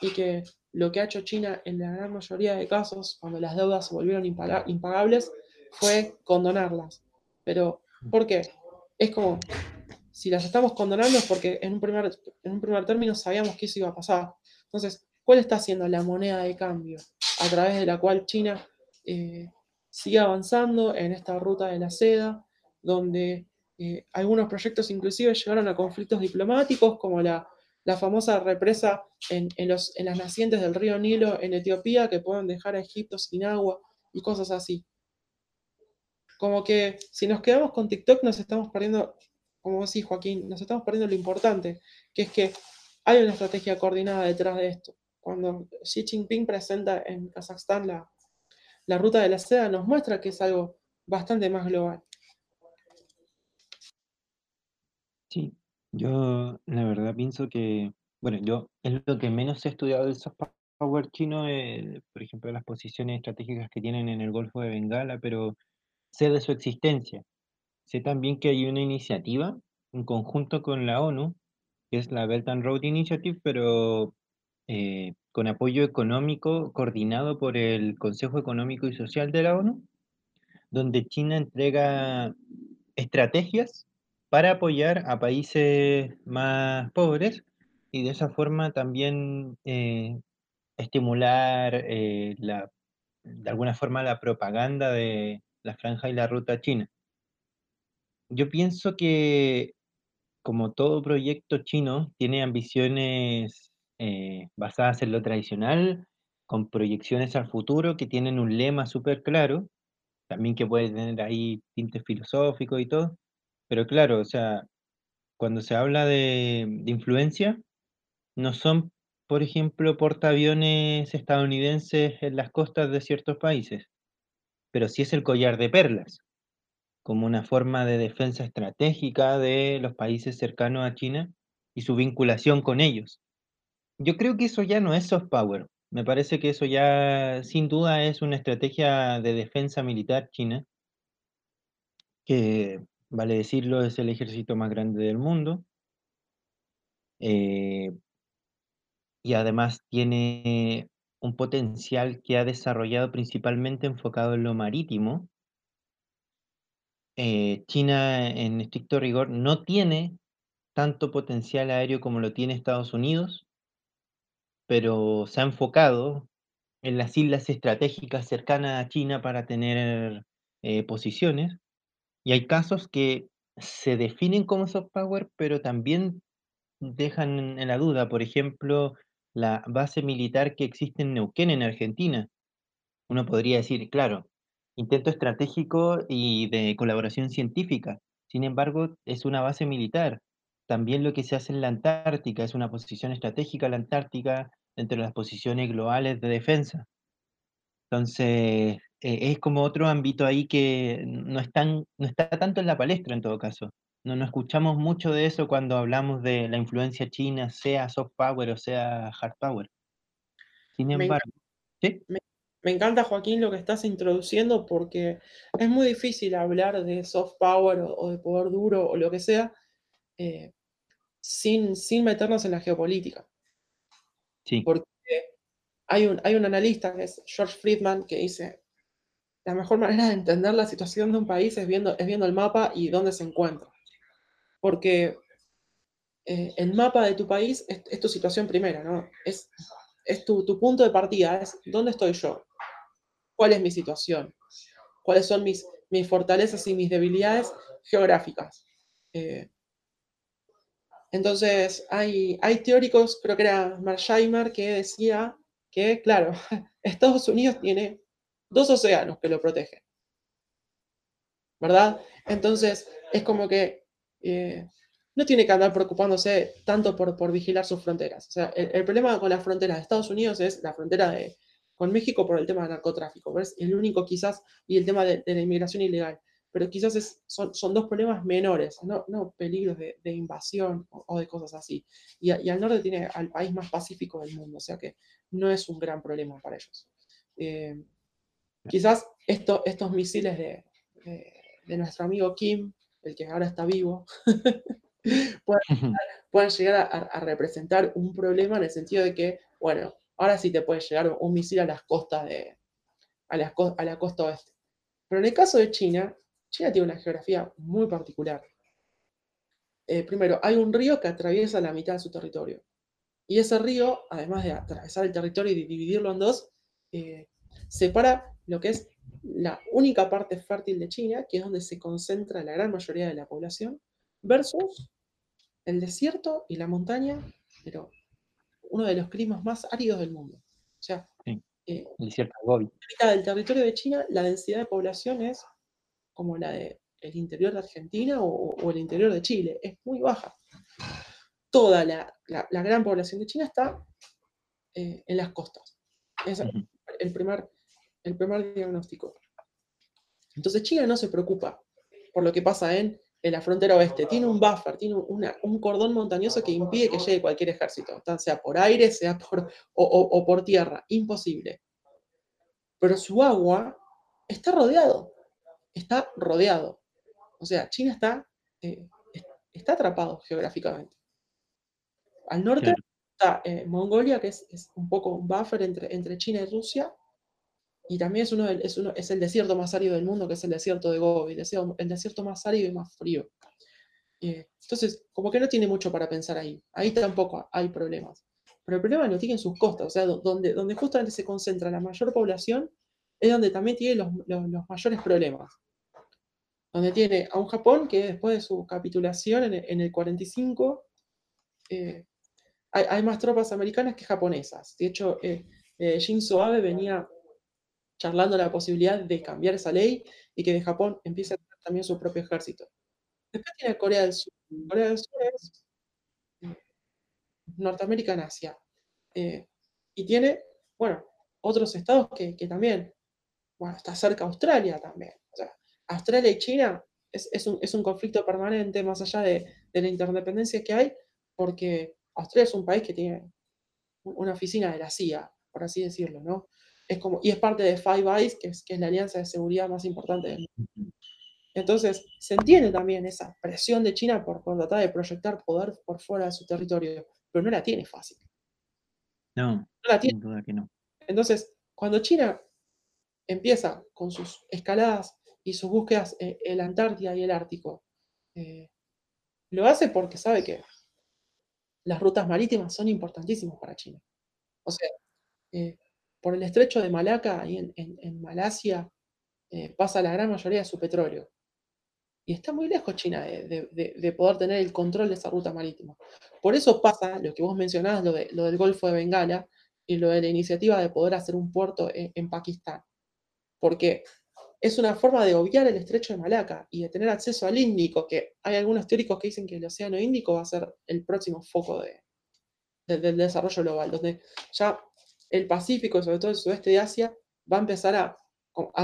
y que lo que ha hecho China en la gran mayoría de casos, cuando las deudas se volvieron impagables, fue condonarlas. Pero, ¿por qué? Es como, si las estamos condonando porque en un primer, en un primer término sabíamos que eso iba a pasar. Entonces, ¿cuál está siendo la moneda de cambio a través de la cual China eh, sigue avanzando en esta ruta de la seda, donde eh, algunos proyectos inclusive llegaron a conflictos diplomáticos, como la, la famosa represa en, en, los, en, las nacientes del río Nilo en Etiopía, que pueden dejar a Egipto sin agua y cosas así. Como que si nos quedamos con TikTok nos estamos perdiendo, como decís Joaquín, nos estamos perdiendo lo importante, que es que hay una estrategia coordinada detrás de esto. Cuando Xi Jinping presenta en Kazajstán la, la ruta de la seda, nos muestra que es algo bastante más global. Sí, yo la verdad pienso que, bueno, yo es lo que menos he estudiado del soft power chino, eh, por ejemplo, las posiciones estratégicas que tienen en el Golfo de Bengala, pero sé de su existencia. Sé también que hay una iniciativa en conjunto con la ONU, que es la Belt and Road Initiative, pero eh, con apoyo económico coordinado por el Consejo Económico y Social de la ONU, donde China entrega estrategias para apoyar a países más pobres y de esa forma también eh, estimular eh, de alguna forma la propaganda de la franja y la ruta china. Yo pienso que como todo proyecto chino tiene ambiciones eh, basadas en lo tradicional, con proyecciones al futuro que tienen un lema súper claro, también que puede tener ahí tintes filosóficos y todo, pero claro, o sea, cuando se habla de, de influencia, no son, por ejemplo, portaaviones estadounidenses en las costas de ciertos países, pero sí es el collar de perlas, como una forma de defensa estratégica de los países cercanos a China y su vinculación con ellos. Yo creo que eso ya no es soft power. Me parece que eso ya sin duda es una estrategia de defensa militar china, que vale decirlo es el ejército más grande del mundo. Eh, y además tiene un potencial que ha desarrollado principalmente enfocado en lo marítimo. Eh, China, en estricto rigor, no tiene tanto potencial aéreo como lo tiene Estados Unidos, pero se ha enfocado en las islas estratégicas cercanas a China para tener eh, posiciones. Y hay casos que se definen como soft power, pero también dejan en la duda. Por ejemplo, la base militar que existe en Neuquén, en Argentina. Uno podría decir, claro, intento estratégico y de colaboración científica. Sin embargo, es una base militar. También lo que se hace en la Antártica es una posición estratégica, la Antártica, dentro de las posiciones globales de defensa. Entonces, eh, es como otro ámbito ahí que no, no está tanto en la palestra en todo caso. No, no escuchamos mucho de eso cuando hablamos de la influencia china, sea soft power o sea hard power. Sin Me embargo, ¿sí? Me, Me encanta, Joaquín, lo que estás introduciendo porque es muy difícil hablar de soft power o, de poder duro o lo que sea eh, sin, sin meternos en la geopolítica. Sí. Porque hay un, hay un analista que es George Friedman que dice, la mejor manera de entender la situación de un país es viendo, es viendo el mapa y dónde se encuentra. Porque eh, el mapa de tu país es, tu situación primera, ¿no? Es, es tu, punto de partida, es dónde estoy yo, cuál es mi situación, cuáles son mis, mis fortalezas y mis debilidades geográficas. Eh, entonces, hay, teóricos, creo que era Marsheimer, que decía que, claro, <laughs> Estados Unidos tiene dos océanos que lo protegen. ¿Verdad? Entonces, es como que eh, no tiene que andar preocupándose tanto por, por vigilar sus fronteras. O sea, el, problema con las fronteras de Estados Unidos es la frontera de, con México por el tema del narcotráfico. El único quizás, y el tema de, la inmigración ilegal. Pero quizás es, son, son, dos problemas menores, no, no peligros de, invasión o, de cosas así. Y, al norte tiene al país más pacífico del mundo, o sea que no es un gran problema para ellos. Eh, quizás esto, estos misiles de, de nuestro amigo Kim, el que ahora está vivo, <laughs> puedan, llegar a, representar un problema en el sentido de que, bueno, ahora sí te puede llegar un misil a las costas de, a, a la costa oeste. Pero en el caso de China, China tiene una geografía muy particular. Eh, primero, hay un río que atraviesa la mitad de su territorio. Y ese río, además de atravesar el territorio y dividirlo en dos, eh, separa lo que es la única parte fértil de China, que es donde se concentra la gran mayoría de la población, versus el desierto y la montaña, pero uno de los climas más áridos del mundo. O sea, eh, el desierto de Gobi. del territorio de China, la densidad de población es como la del interior de Argentina o, el interior de Chile, es muy baja. Toda la, gran población de China está eh, en las costas. Es el, primer, el primer diagnóstico. Entonces China no se preocupa por lo que pasa en en la frontera oeste, tiene un buffer, tiene un cordón montañoso que impide que llegue cualquier ejército, sea por aire, sea por, o, por tierra, imposible. Pero su agua está rodeado, está rodeado. O sea, China está, eh, está atrapado geográficamente. Al norte está eh, Mongolia, que es, un poco un buffer entre, entre China y Rusia, y también es, uno, es, uno, es el desierto más árido del mundo, que es el desierto de Gobi, el desierto, el desierto más árido y más frío. Eh, entonces, como que no tiene mucho para pensar ahí. Ahí tampoco hay problemas. Pero el problema lo tiene en sus costas, o sea, donde, donde justamente se concentra la mayor población, es donde también tiene los, los, mayores problemas. Donde tiene a un Japón que después de su capitulación en, el 45, eh, hay, más tropas americanas que japonesas. De hecho, eh, eh Shinzo Abe venía charlando la posibilidad de cambiar esa ley y que de Japón empiece a tener también su propio ejército. Después tiene Corea del Sur. Corea del Sur es eh, Norteamérica en Asia. Eh, y tiene, bueno, otros estados que, también, bueno, está cerca Australia también. Australia y China es, un, conflicto permanente más allá de, de, la interdependencia que hay, porque Australia es un país que tiene una oficina de la CIA, por así decirlo, ¿no? es como, y es parte de Five Eyes, que es, que es la alianza de seguridad más importante del mundo. Entonces, se entiende también esa presión de China por, tratar de proyectar poder por fuera de su territorio, pero no la tiene fácil. No, no la tiene. Sin duda que no. Entonces, cuando China empieza con sus escaladas y sus búsquedas en la Antártida y el Ártico, eh, lo hace porque sabe que las rutas marítimas son importantísimas para China. O sea, eh, por el estrecho de Malaca, ahí en, Malasia, eh, pasa la gran mayoría de su petróleo. Y está muy lejos China de, poder tener el control de esa ruta marítima. Por eso pasa lo que vos mencionabas, lo, del Golfo de Bengala y lo de la iniciativa de poder hacer un puerto en, Pakistán. Porque es una forma de obviar el estrecho de Malaca y de tener acceso al Índico, que hay algunos teóricos que dicen que el Océano Índico va a ser el próximo foco del desarrollo global, donde ya el Pacífico, sobre todo el sudeste de Asia, va a empezar a,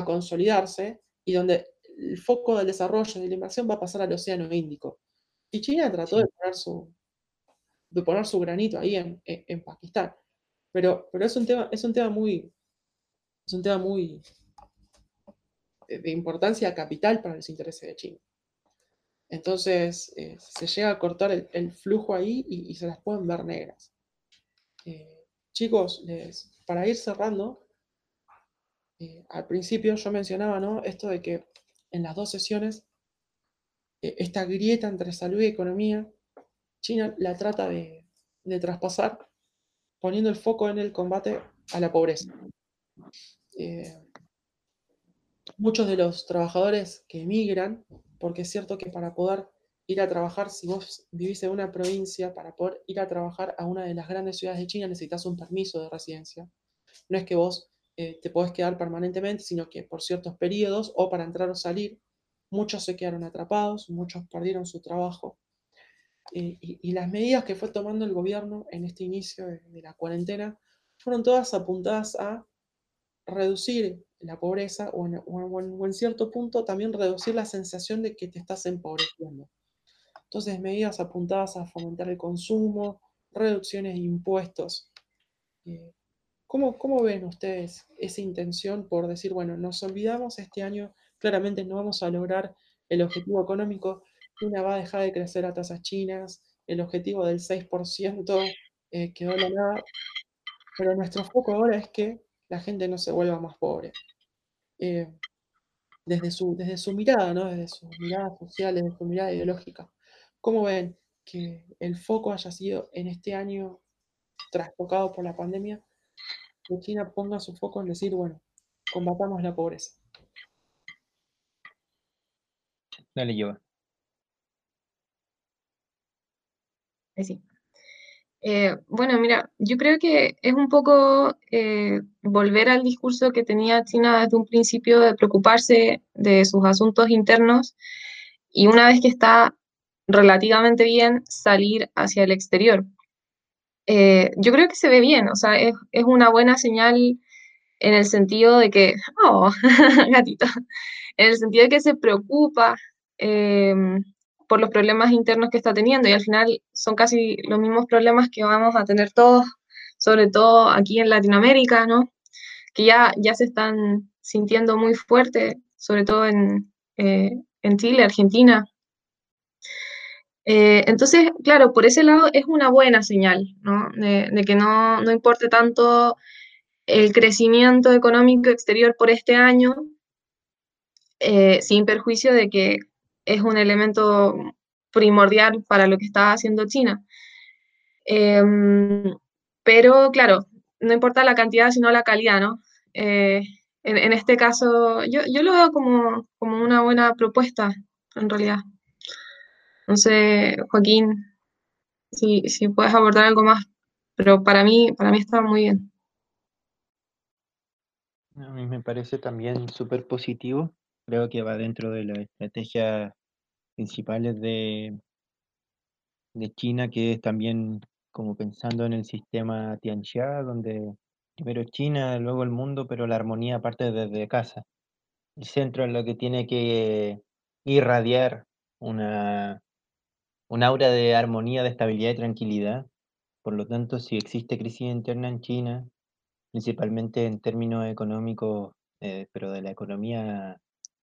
consolidarse y donde el foco del desarrollo y de la inversión va a pasar al Océano Índico. Y China trató de, poner su, de poner su granito ahí en, Pakistán. Pero, pero es, un tema, es un tema muy, es un tema muy de importancia capital para los intereses de China. Entonces, eh, se llega a cortar el, flujo ahí y, se las pueden ver negras. Eh, chicos, para ir cerrando, eh, al principio yo mencionaba ¿no? esto de que en las dos sesiones, esta grieta entre salud y economía, China la trata de, de traspasar poniendo el foco en el combate a la pobreza. Muchos de los trabajadores que emigran porque es cierto que para poder ir a trabajar, si vos vivís en una provincia, para poder ir a trabajar a una de las grandes ciudades de China necesitas un permiso de residencia. No es que vos eh, te podés quedar permanentemente, sino que por ciertos periodos o para entrar o salir, muchos se quedaron atrapados, muchos perdieron su trabajo. Eh, y, las medidas que fue tomando el gobierno en este inicio de la cuarentena fueron todas apuntadas a reducir la pobreza o en, cierto punto también reducir la sensación de que te estás empobreciendo. Entonces, medidas apuntadas a fomentar el consumo, reducciones de impuestos. Eh, ¿cómo, ¿Cómo ven ustedes esa intención por decir, bueno, nos olvidamos este año, claramente no vamos a lograr el objetivo económico, China va a dejar de crecer a tasas chinas, el objetivo del 6% eh, quedó la nada, pero nuestro foco ahora es que la gente no se vuelva más pobre. Eh, desde, su, desde su mirada, ¿no? desde su mirada social, desde su mirada ideológica. ¿Cómo ven que el foco haya sido en este año trastocado por la pandemia, que China ponga su foco en decir, bueno, combatamos la pobreza? Dale, yo. Sí. Eh, bueno, mira, yo creo que es un poco eh, volver al discurso que tenía China desde un principio de preocuparse de sus asuntos internos y una vez que está relativamente bien, salir hacia el exterior. Eh, yo creo que se ve bien, o sea, es, es, una buena señal en el sentido de que, <laughs> oh, <laughs> gatito, en el sentido de que se preocupa por los problemas internos que está teniendo y al final son casi los mismos problemas que vamos a tener todos, sobre todo aquí en Latinoamérica, ¿no? Que ya, ya se están sintiendo muy fuerte, sobre todo en, eh, en Chile, Argentina. Eh, entonces, claro, por ese lado es una buena señal, ¿no? De, que no, no importe tanto el crecimiento económico exterior por este año, eh, sin perjuicio de que es un elemento primordial para lo que está haciendo China. Em, pero claro, no importa la cantidad, sino la calidad, ¿no? Eh, en, este caso, yo, lo veo como, una buena propuesta, en realidad. No sé, Joaquín, si, si puedes abordar algo más, pero para mí, para mí está muy bien. A mí me parece también súper positivo creo que va dentro de las estrategias principales de, de China, que es también como pensando en el sistema Tianxia, donde primero China, luego el mundo, pero la armonía parte desde casa. El centro es lo que tiene que irradiar una, un aura de armonía, de estabilidad y tranquilidad. Por lo tanto, si existe crisis interna en China, principalmente en términos económicos, eh, pero de la economía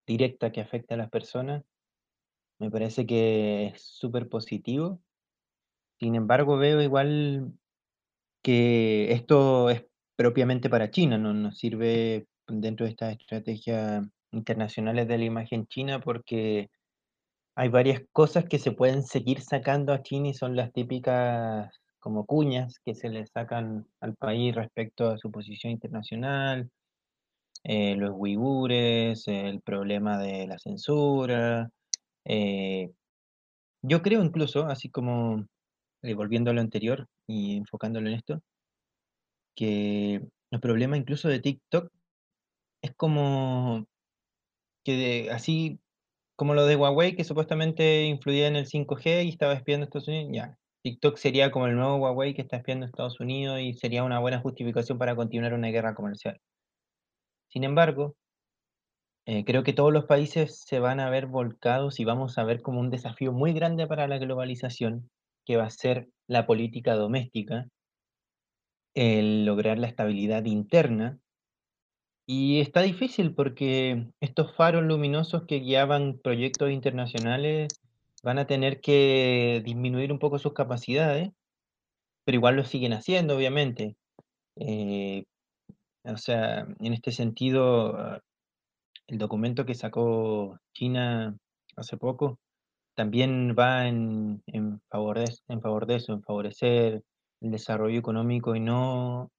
directa que afecta a las personas, me parece que es súper positivo. Sin embargo, veo igual que esto es propiamente para China, no nos sirve dentro de estas estrategias internacionales de la imagen china porque hay varias cosas que se pueden seguir sacando a China y son las típicas como cuñas que se le sacan al país respecto a su posición internacional, eh, los uigures, el problema de la censura. Eh, yo creo incluso, así como eh, volviendo a lo anterior y enfocándolo en esto, que el problema incluso de TikTok es como que así como lo de Huawei, que supuestamente influía en el 5G y estaba espiando a Estados Unidos, ya. TikTok sería como el nuevo Huawei que está espiando a Estados Unidos y sería una buena justificación para continuar una guerra comercial. Sin embargo, eh, creo que todos los países se van a ver volcados y vamos a ver como un desafío muy grande para la globalización, que va a ser la política doméstica, el lograr la estabilidad interna Y está difícil porque estos faros luminosos que guiaban proyectos internacionales van a tener que disminuir un poco sus capacidades, pero igual lo siguen haciendo, obviamente. Eh, o sea, en este sentido, ah, el documento que sacó China hace poco también va en, en favor de, en favor de eso, en favorecer el desarrollo económico y no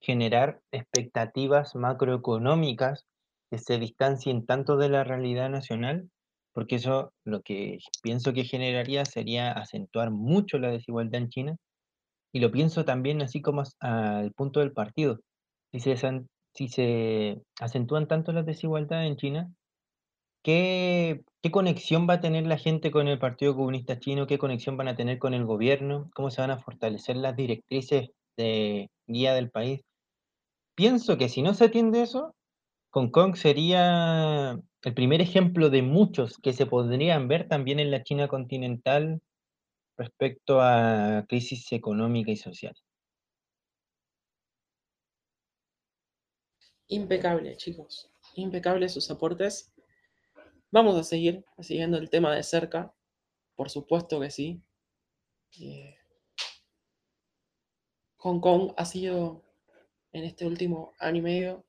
generar expectativas macroeconómicas que se distancien tanto de la realidad nacional, porque eso lo que pienso que generaría sería acentuar mucho la desigualdad en China, y lo pienso también así como al punto del partido. Si se, si se acentúan tanto las desigualdades en China, ¿qué, qué conexión va a tener la gente con el Partido Comunista Chino? ¿Qué conexión van a tener con el gobierno? ¿Cómo se van a fortalecer las directrices de guía del país? Pienso que si no se atiende eso, Hong Kong sería el primer ejemplo de muchos que se podrían ver también en la China continental respecto a crisis económica y social. Impecable, chicos. Impecable sus aportes. Vamos a seguir siguiendo el tema de cerca. Por supuesto que sí. Eh, Hong Kong ha sido en este último año y medio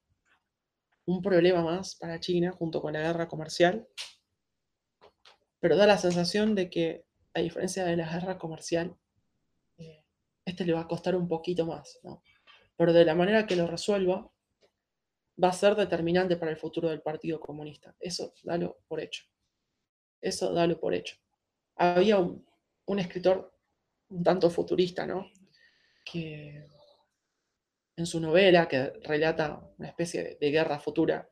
un problema más para China junto con la guerra comercial. Pero da la sensación de que, a diferencia de la guerra comercial, eh, este le va a costar un poquito más. Pero de la manera que lo resuelva, va a ser determinante para el futuro del Partido Comunista. Eso dalo por hecho. Eso dalo por hecho. Había un, escritor un tanto futurista, ¿no? Que en su novela, que relata una especie de, guerra futura,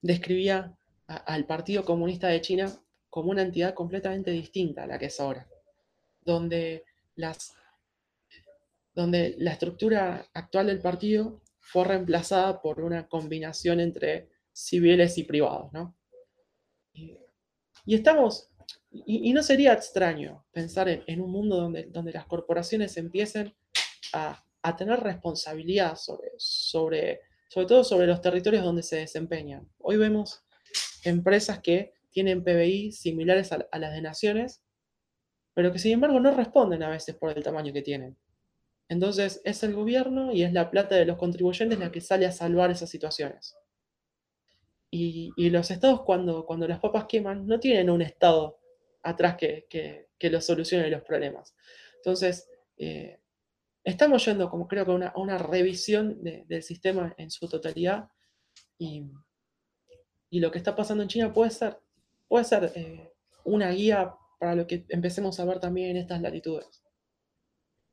describía al Partido Comunista de China como una entidad completamente distinta a la que es ahora, donde, las, donde la estructura actual del partido fue reemplazada por una combinación entre civiles y privados, ¿no? Y, estamos, y, no sería extraño pensar en, un mundo donde, donde, las corporaciones empiecen a, a tener responsabilidad sobre, sobre, sobre todo sobre los territorios donde se desempeñan. Hoy vemos empresas que tienen PBI similares a, las de naciones, pero que sin embargo no responden a veces por el tamaño que tienen. Entonces es el gobierno y es la plata de los contribuyentes la que sale a salvar esas situaciones. Y, los estados cuando, cuando las papas queman no tienen un estado atrás que, que, que los solucione los problemas. Entonces, eh, estamos yendo como creo que a una, una, revisión de, del sistema en su totalidad y, y, lo que está pasando en China puede ser, puede ser eh, una guía para lo que empecemos a ver también en estas latitudes.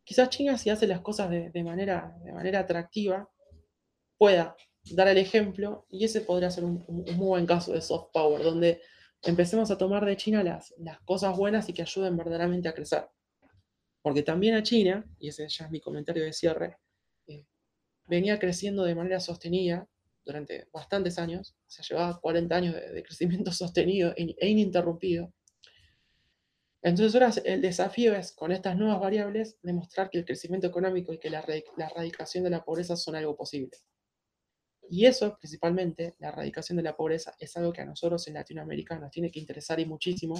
Quizás China si hace las cosas de, manera, de manera atractiva pueda dar el ejemplo y ese podría ser un, un, muy buen caso de soft power, donde empecemos a tomar de China las, las cosas buenas y que ayuden verdaderamente a crecer. Porque también a China, y ese ya es mi comentario de cierre, eh, venía creciendo de manera sostenida durante bastantes años, o sea, llevaba 40 años de, de crecimiento <laughs> sostenido e, e, ininterrumpido. Entonces ahora el desafío es, con estas nuevas variables, demostrar que el crecimiento económico y que la, la erradicación de la pobreza son algo posible. Y eso, principalmente, la erradicación de la pobreza, es algo que a nosotros en Latinoamérica nos tiene que interesar y muchísimo,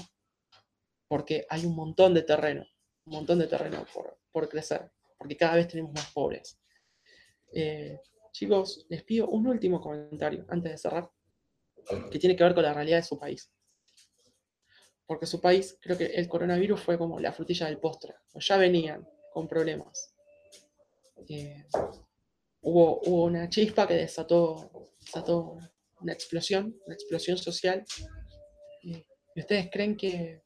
porque hay un montón de terreno, un montón de terreno por, por crecer, porque cada vez tenemos más pobres. Eh, chicos, les pido un último comentario antes de cerrar, que tiene que ver con la realidad de su país. Porque su país, creo que el coronavirus fue como la frutilla del postre, ya venían con problemas. Eh, hubo, hubo, una chispa que desató, desató, una explosión, una explosión social. Y, y ustedes creen que,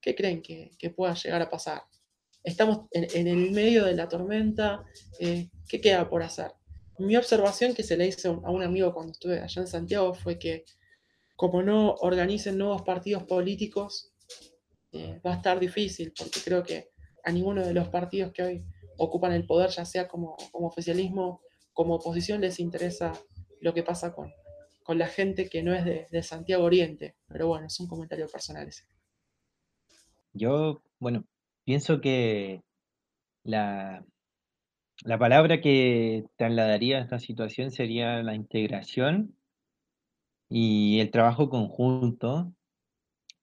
¿qué creen que, que, pueda llegar a pasar? Estamos en, en el medio de la tormenta, eh, ¿qué queda por hacer? Mi observación que se le hizo a un amigo cuando estuve allá en Santiago fue que como no organicen nuevos partidos políticos, eh, va a estar difícil, porque creo que a ninguno de los partidos que hoy ocupan el poder, ya sea como, como oficialismo, como oposición, les interesa lo que pasa con, con la gente que no es de, de, Santiago Oriente. Pero bueno, es un comentario personal ese. Yo, bueno, pienso que la, la palabra que trasladaría a esta situación sería la integración y el trabajo conjunto,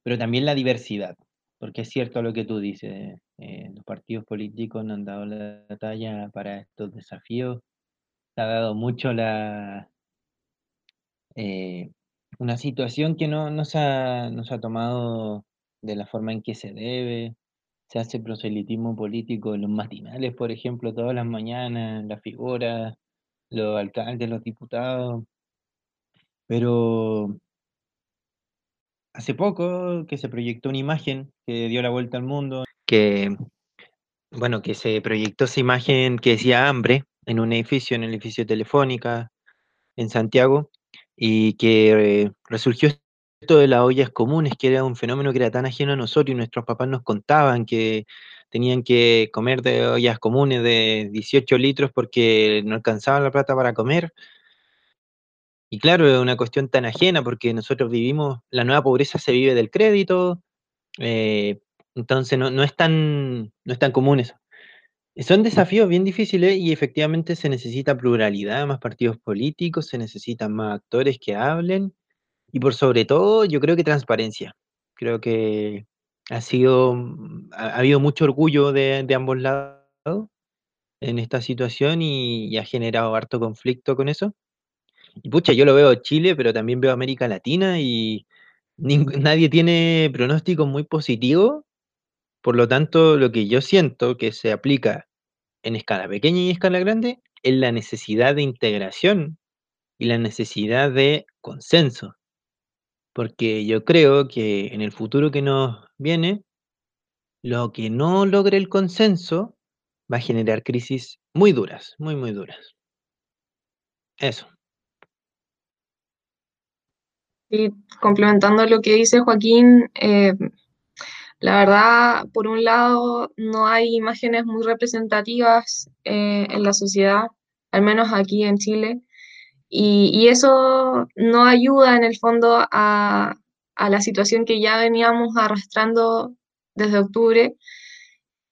pero también la diversidad, porque es cierto lo que tú dices, eh, los partidos políticos no han dado la talla para estos desafíos, se ha dado mucho la, eh, una situación que no, no, se ha, no se ha tomado de la forma en que se debe, se hace proselitismo político en los matinales, por ejemplo, todas las mañanas, las figuras, los alcaldes, los diputados, pero hace poco que se proyectó una imagen que dio la vuelta al mundo, que, bueno, que se proyectó esa imagen que decía hambre en un edificio, en el edificio Telefónica, en Santiago, y que resurgió esto de las ollas comunes, que era un fenómeno que era tan ajeno a nosotros y nuestros papás nos contaban que tenían que comer de ollas comunes de 18 litros porque no alcanzaban la plata para comer. Y claro, es una cuestión tan ajena porque nosotros vivimos, la nueva pobreza se vive del crédito, eh, entonces no, no, es tan, no es tan común eso. Son desafíos bien difíciles y efectivamente se necesita pluralidad, más partidos políticos, se necesitan más actores que hablen y por sobre todo yo creo que transparencia. Creo que ha sido, ha, ha habido mucho orgullo de, de, ambos lados en esta situación y, y ha generado harto conflicto con eso. Y pucha, yo lo veo Chile, pero también veo América Latina y nadie tiene pronósticos muy positivos. Por lo tanto, lo que yo siento que se aplica en escala pequeña y escala grande es la necesidad de integración y la necesidad de consenso. Porque yo creo que en el futuro que nos viene, lo que no logre el consenso va a generar crisis muy duras, muy, muy duras. Eso. Y complementando lo que dice Joaquín, eh, la verdad, por un lado, no hay imágenes muy representativas eh, en la sociedad, al menos aquí en Chile, y, eso no ayuda en el fondo a, a, la situación que ya veníamos arrastrando desde octubre.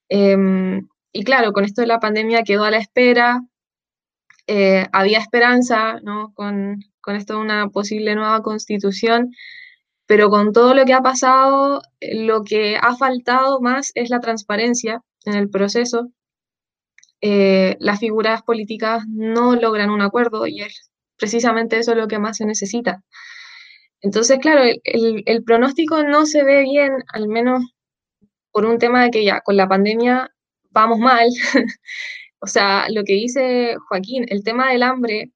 Eh, y claro, con esto de la pandemia quedó a la espera, eh, había esperanza ¿no? con, con esto una posible nueva constitución, pero con todo lo que ha pasado, lo que ha faltado más es la transparencia en el proceso. Eh, las figuras políticas no logran un acuerdo y es precisamente eso lo que más se necesita. Entonces, claro, el, el pronóstico no se ve bien, al menos por un tema de que ya con la pandemia vamos mal. <laughs> o sea, lo que dice Joaquín, el tema del hambre,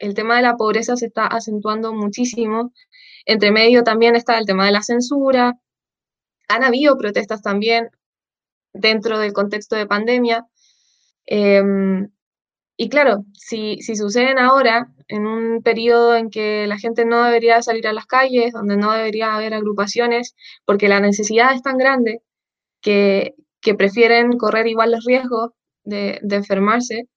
el tema de la pobreza se está acentuando muchísimo entre medio también está el tema de la censura. Han habido protestas también dentro del contexto de pandemia. Eh, y claro, si, si, suceden ahora, en un periodo en que la gente no debería salir a las calles, donde no debería haber agrupaciones, porque la necesidad es tan grande que, que prefieren correr igual los riesgos de enfermarse,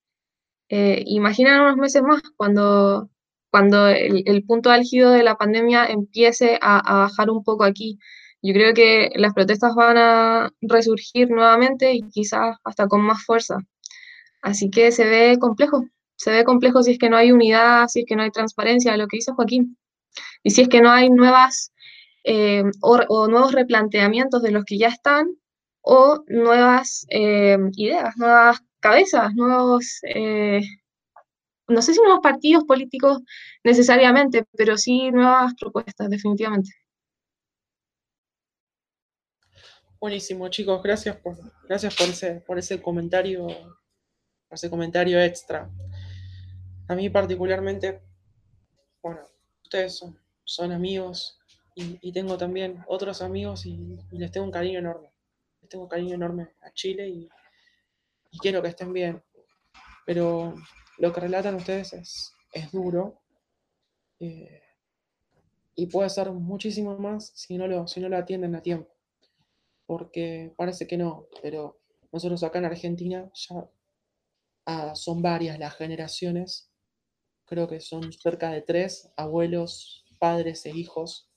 eh, unos meses más cuando cuando el, el, punto álgido de la pandemia empiece a, bajar un poco aquí. Yo creo que las protestas van a resurgir nuevamente y quizás hasta con más fuerza. Así que se ve complejo, se ve complejo si es que no hay unidad, si es que no hay transparencia, lo que dice Joaquín. Y si es que no hay nuevas eh, o, o, nuevos replanteamientos de los que ya están o nuevas eh, ideas, nuevas cabezas, nuevos eh, no sé si nuevos partidos políticos necesariamente, pero sí nuevas propuestas, definitivamente. Buenísimo, chicos, gracias por, gracias por ese, por ese comentario, ese comentario extra. A mí particularmente, bueno, ustedes son, son amigos y, tengo también otros amigos y, y, les tengo un cariño enorme. Les tengo un cariño enorme a Chile y, y quiero que estén bien. Pero lo que relatan ustedes es, es duro eh, y puede ser muchísimo más si no, lo, si no lo atienden a tiempo. Porque parece que no, pero nosotros acá en Argentina ya ah, son varias las generaciones, creo que son cerca de tres abuelos, padres e hijos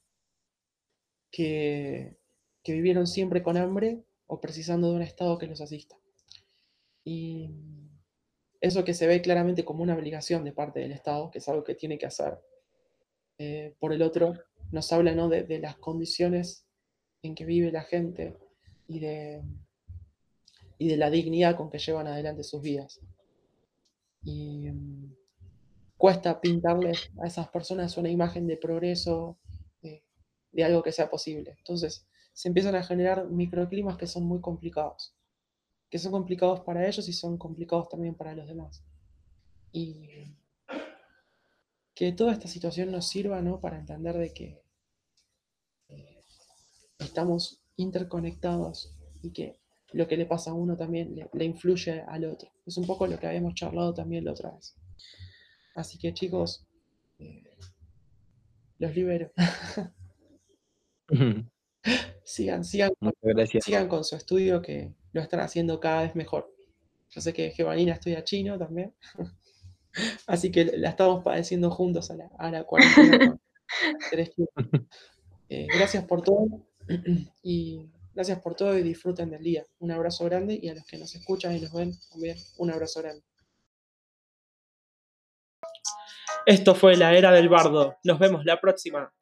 que, que vivieron siempre con hambre o precisando de un Estado que los asista. Y eso que se ve claramente como una obligación de parte del Estado, que es algo que tiene que hacer. Eh, por el otro, nos habla ¿no? de, las condiciones en que vive la gente y de, y de la dignidad con que llevan adelante sus vidas. Y mm, cuesta pintarles a esas personas una imagen de progreso, de algo que sea posible. Entonces, se empiezan a generar microclimas que son muy complicados que son complicados para ellos y son complicados también para los demás. Y que toda esta situación nos sirva ¿no? para entender de que eh, estamos interconectados y que lo que le pasa a uno también le, influye al otro. Es un poco lo que habíamos charlado también la otra vez. Así que chicos, eh, los libero. <laughs> sigan, sigan, sigan con su estudio que lo están haciendo cada vez mejor. Yo sé que Gevanina estudia chino también, <laughs> así que la estamos padeciendo juntos a la, a cuarentena. <laughs> Eh, gracias por todo <clears throat> y gracias por todo y disfruten del día. Un abrazo grande y a los que nos escuchan y nos ven también un abrazo grande. Esto fue la era del bardo. Nos vemos la próxima.